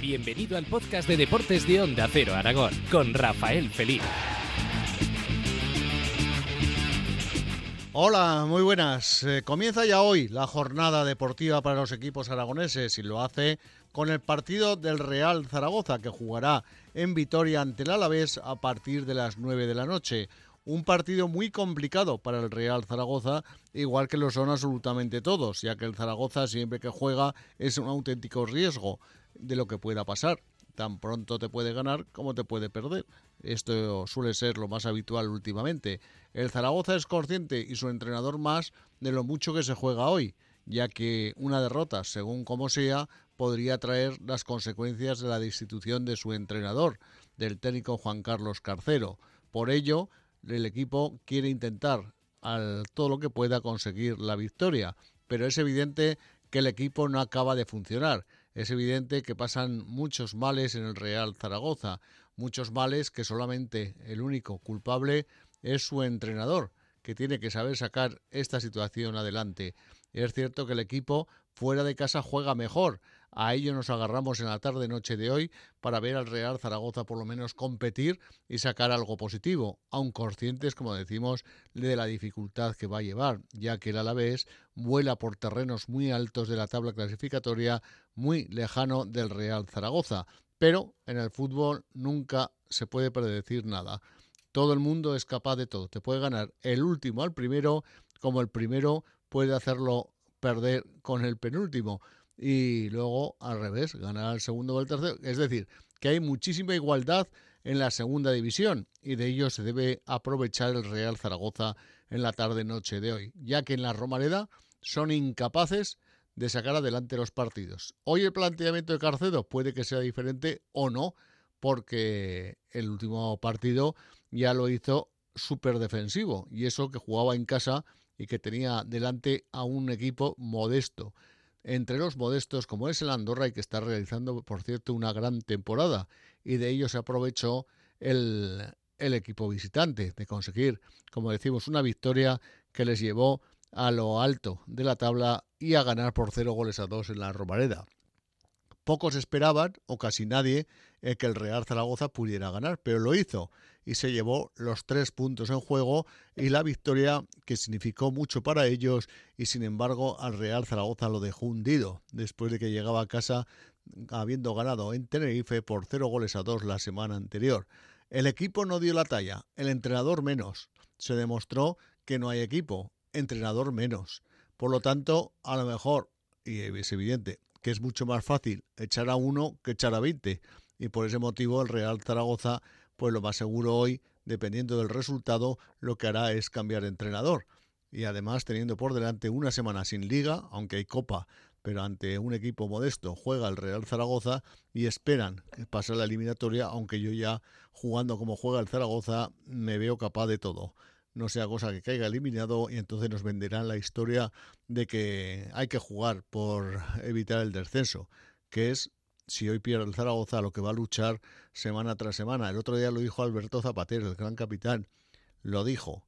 Bienvenido al podcast de deportes de Onda Cero Aragón con Rafael Feliz. Hola, muy buenas. Eh, comienza ya hoy la jornada deportiva para los equipos aragoneses y lo hace con el partido del Real Zaragoza que jugará en Vitoria ante el Alavés a partir de las 9 de la noche. Un partido muy complicado para el Real Zaragoza, igual que lo son absolutamente todos, ya que el Zaragoza siempre que juega es un auténtico riesgo de lo que pueda pasar. Tan pronto te puede ganar como te puede perder. Esto suele ser lo más habitual últimamente. El Zaragoza es consciente y su entrenador más de lo mucho que se juega hoy, ya que una derrota, según como sea, podría traer las consecuencias de la destitución de su entrenador, del técnico Juan Carlos Carcero. Por ello, el equipo quiere intentar todo lo que pueda conseguir la victoria, pero es evidente que el equipo no acaba de funcionar es evidente que pasan muchos males en el Real Zaragoza, muchos males que solamente el único culpable es su entrenador, que tiene que saber sacar esta situación adelante. Es cierto que el equipo fuera de casa juega mejor, a ello nos agarramos en la tarde-noche de hoy para ver al Real Zaragoza por lo menos competir y sacar algo positivo, aun conscientes, como decimos, de la dificultad que va a llevar, ya que el Alavés vuela por terrenos muy altos de la tabla clasificatoria, muy lejano del Real Zaragoza. Pero en el fútbol nunca se puede predecir nada. Todo el mundo es capaz de todo. Te puede ganar el último al primero, como el primero puede hacerlo perder con el penúltimo y luego al revés, ganar al segundo o al tercero. Es decir, que hay muchísima igualdad en la segunda división y de ello se debe aprovechar el Real Zaragoza en la tarde-noche de hoy, ya que en la Romareda son incapaces de sacar adelante los partidos. Hoy el planteamiento de Carcedo puede que sea diferente o no, porque el último partido ya lo hizo súper defensivo y eso que jugaba en casa y que tenía delante a un equipo modesto entre los modestos como es el Andorra y que está realizando, por cierto, una gran temporada. Y de ello se aprovechó el, el equipo visitante de conseguir, como decimos, una victoria que les llevó a lo alto de la tabla y a ganar por cero goles a dos en la Romareda. Pocos esperaban, o casi nadie, eh, que el Real Zaragoza pudiera ganar, pero lo hizo y se llevó los tres puntos en juego y la victoria que significó mucho para ellos y sin embargo al Real Zaragoza lo dejó hundido después de que llegaba a casa habiendo ganado en Tenerife por cero goles a dos la semana anterior. El equipo no dio la talla, el entrenador menos. Se demostró que no hay equipo, entrenador menos. Por lo tanto, a lo mejor, y es evidente, que es mucho más fácil echar a uno que echar a 20. Y por ese motivo el Real Zaragoza, pues lo más seguro hoy, dependiendo del resultado, lo que hará es cambiar de entrenador. Y además teniendo por delante una semana sin liga, aunque hay copa, pero ante un equipo modesto juega el Real Zaragoza y esperan pasar la eliminatoria, aunque yo ya jugando como juega el Zaragoza me veo capaz de todo no sea cosa que caiga eliminado y entonces nos venderán la historia de que hay que jugar por evitar el descenso, que es si hoy pierde el Zaragoza lo que va a luchar semana tras semana. El otro día lo dijo Alberto Zapatero, el gran capitán, lo dijo.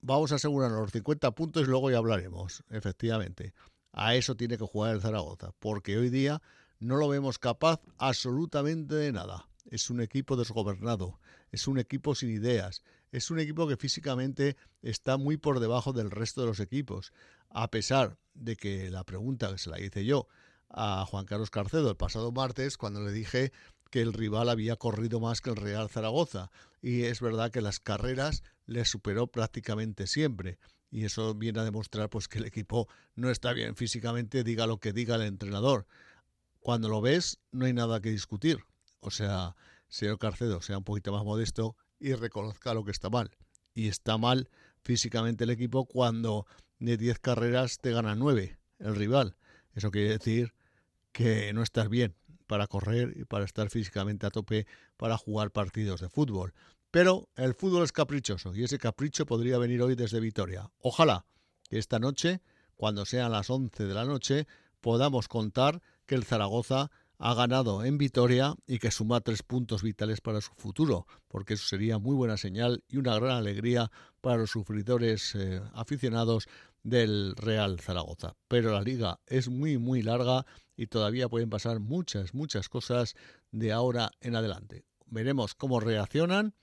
Vamos a asegurar los 50 puntos y luego ya hablaremos, efectivamente. A eso tiene que jugar el Zaragoza, porque hoy día no lo vemos capaz absolutamente de nada. Es un equipo desgobernado, es un equipo sin ideas, es un equipo que físicamente está muy por debajo del resto de los equipos, a pesar de que la pregunta que se la hice yo a Juan Carlos Carcedo el pasado martes, cuando le dije que el rival había corrido más que el Real Zaragoza, y es verdad que las carreras le superó prácticamente siempre, y eso viene a demostrar pues que el equipo no está bien físicamente, diga lo que diga el entrenador. Cuando lo ves, no hay nada que discutir. O sea, señor Carcedo, sea un poquito más modesto y reconozca lo que está mal. Y está mal físicamente el equipo cuando de 10 carreras te gana 9 el rival. Eso quiere decir que no estás bien para correr y para estar físicamente a tope para jugar partidos de fútbol. Pero el fútbol es caprichoso y ese capricho podría venir hoy desde Vitoria. Ojalá que esta noche, cuando sean las 11 de la noche, podamos contar que el Zaragoza ha ganado en Vitoria y que suma tres puntos vitales para su futuro, porque eso sería muy buena señal y una gran alegría para los sufridores eh, aficionados del Real Zaragoza. Pero la liga es muy, muy larga y todavía pueden pasar muchas, muchas cosas de ahora en adelante. Veremos cómo reaccionan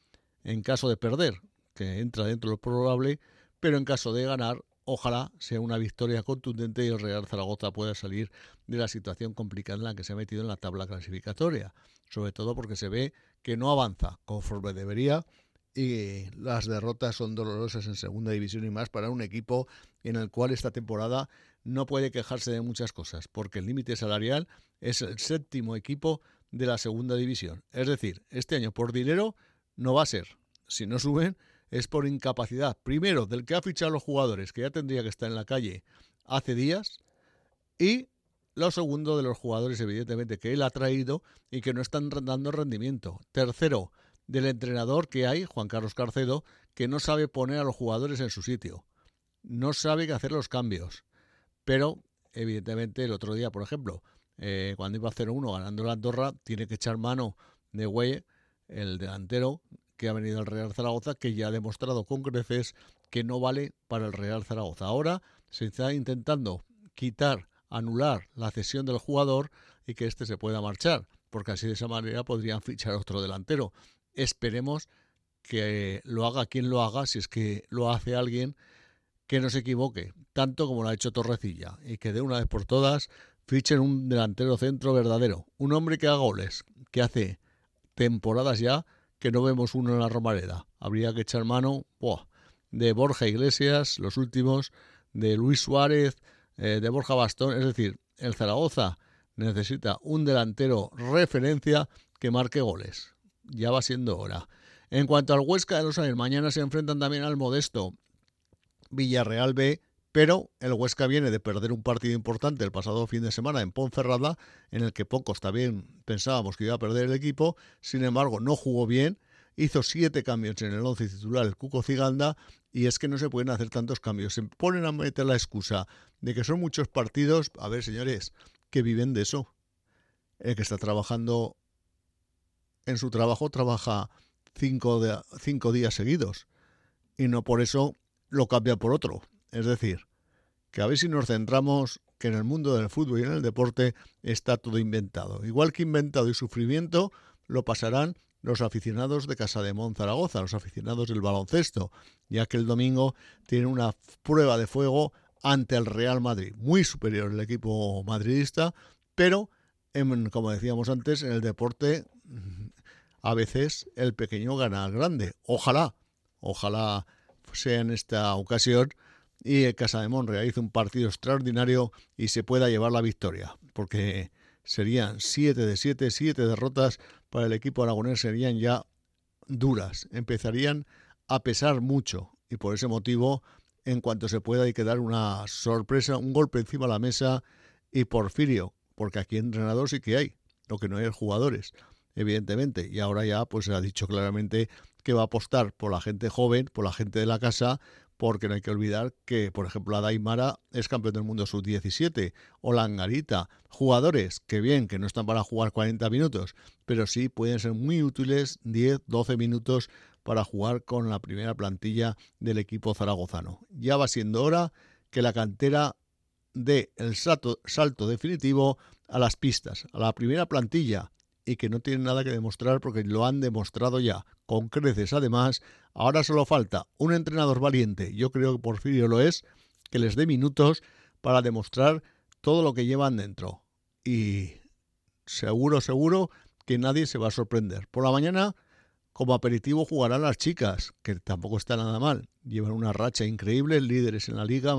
en caso de perder, que entra dentro de lo probable, pero en caso de ganar, ojalá sea una victoria contundente y el Real Zaragoza pueda salir de la situación complicada en la que se ha metido en la tabla clasificatoria, sobre todo porque se ve que no avanza conforme debería y las derrotas son dolorosas en segunda división y más para un equipo en el cual esta temporada no puede quejarse de muchas cosas, porque el límite salarial es el séptimo equipo de la segunda división. Es decir, este año por dinero no va a ser. Si no suben es por incapacidad, primero, del que ha fichado a los jugadores, que ya tendría que estar en la calle hace días, y lo segundo de los jugadores, evidentemente, que él ha traído y que no están dando rendimiento. Tercero, del entrenador que hay, Juan Carlos Carcedo, que no sabe poner a los jugadores en su sitio. No sabe hacer los cambios. Pero, evidentemente, el otro día, por ejemplo, eh, cuando iba a 0-1 ganando la Andorra, tiene que echar mano de Güey, el delantero que ha venido al Real Zaragoza, que ya ha demostrado con creces que no vale para el Real Zaragoza. Ahora se está intentando quitar, anular la cesión del jugador y que éste se pueda marchar, porque así de esa manera podrían fichar otro delantero. Esperemos que lo haga quien lo haga, si es que lo hace alguien que no se equivoque, tanto como lo ha hecho Torrecilla, y que de una vez por todas fichen un delantero centro verdadero, un hombre que haga goles, que hace temporadas ya que no vemos uno en la Romareda. Habría que echar mano de Borja Iglesias, los últimos, de Luis Suárez, eh, de Borja Bastón, es decir, el Zaragoza necesita un delantero referencia que marque goles ya va siendo hora. En cuanto al Huesca de los Aires, mañana se enfrentan también al modesto Villarreal B, pero el Huesca viene de perder un partido importante el pasado fin de semana en Ponferrada, en el que pocos también pensábamos que iba a perder el equipo, sin embargo no jugó bien, hizo siete cambios en el once titular el Cuco Ciganda, y es que no se pueden hacer tantos cambios. Se ponen a meter la excusa de que son muchos partidos, a ver señores, que viven de eso. El que está trabajando en su trabajo trabaja cinco, cinco días seguidos y no por eso lo cambia por otro. Es decir, que a ver si nos centramos que en el mundo del fútbol y en el deporte está todo inventado. Igual que inventado y sufrimiento lo pasarán los aficionados de Casa de Zaragoza, los aficionados del baloncesto, ya que el domingo tienen una prueba de fuego ante el Real Madrid, muy superior el equipo madridista, pero como decíamos antes, en el deporte a veces el pequeño gana al grande. Ojalá, ojalá sea en esta ocasión y el Casa de Mon realice un partido extraordinario y se pueda llevar la victoria, porque serían 7 de 7, 7 derrotas para el equipo aragonés serían ya duras, empezarían a pesar mucho y por ese motivo, en cuanto se pueda, hay que dar una sorpresa, un golpe encima de la mesa y Porfirio, porque aquí entrenador sí que hay, lo que no hay es jugadores evidentemente. Y ahora ya pues ha dicho claramente que va a apostar por la gente joven, por la gente de la casa, porque no hay que olvidar que, por ejemplo, la Daimara es campeón del mundo sub-17, o la Angarita, jugadores que bien, que no están para jugar 40 minutos, pero sí pueden ser muy útiles 10, 12 minutos para jugar con la primera plantilla del equipo zaragozano. Ya va siendo hora que la cantera dé el salto definitivo a las pistas, a la primera plantilla, y que no tienen nada que demostrar porque lo han demostrado ya, con creces además. Ahora solo falta un entrenador valiente, yo creo que Porfirio lo es, que les dé minutos para demostrar todo lo que llevan dentro. Y seguro, seguro que nadie se va a sorprender. Por la mañana, como aperitivo, jugarán las chicas, que tampoco está nada mal. Llevan una racha increíble, líderes en la liga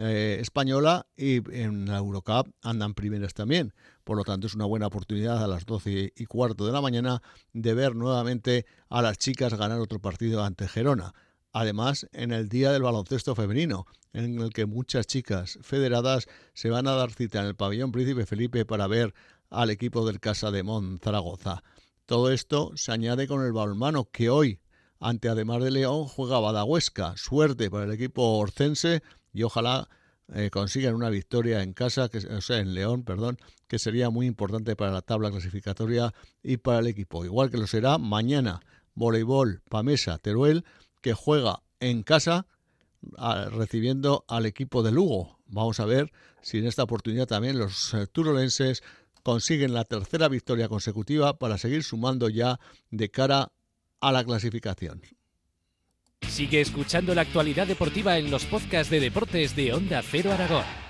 eh, española y en la Eurocup andan primeras también. Por lo tanto, es una buena oportunidad a las 12 y cuarto de la mañana de ver nuevamente a las chicas ganar otro partido ante Gerona. Además, en el Día del Baloncesto Femenino, en el que muchas chicas federadas se van a dar cita en el pabellón Príncipe Felipe para ver al equipo del Casa de Mon Zaragoza. Todo esto se añade con el balonmano que hoy, ante además de León, juega Badahuesca. Suerte para el equipo orcense y ojalá eh, consigan una victoria en casa, que, o sea, en León, perdón, que sería muy importante para la tabla clasificatoria y para el equipo. Igual que lo será mañana, voleibol Pamesa Teruel, que juega en casa recibiendo al equipo de Lugo. Vamos a ver si en esta oportunidad también los eh, turolenses consiguen la tercera victoria consecutiva para seguir sumando ya de cara a la clasificación. Sigue escuchando la actualidad deportiva en los podcasts de deportes de Onda Cero Aragón.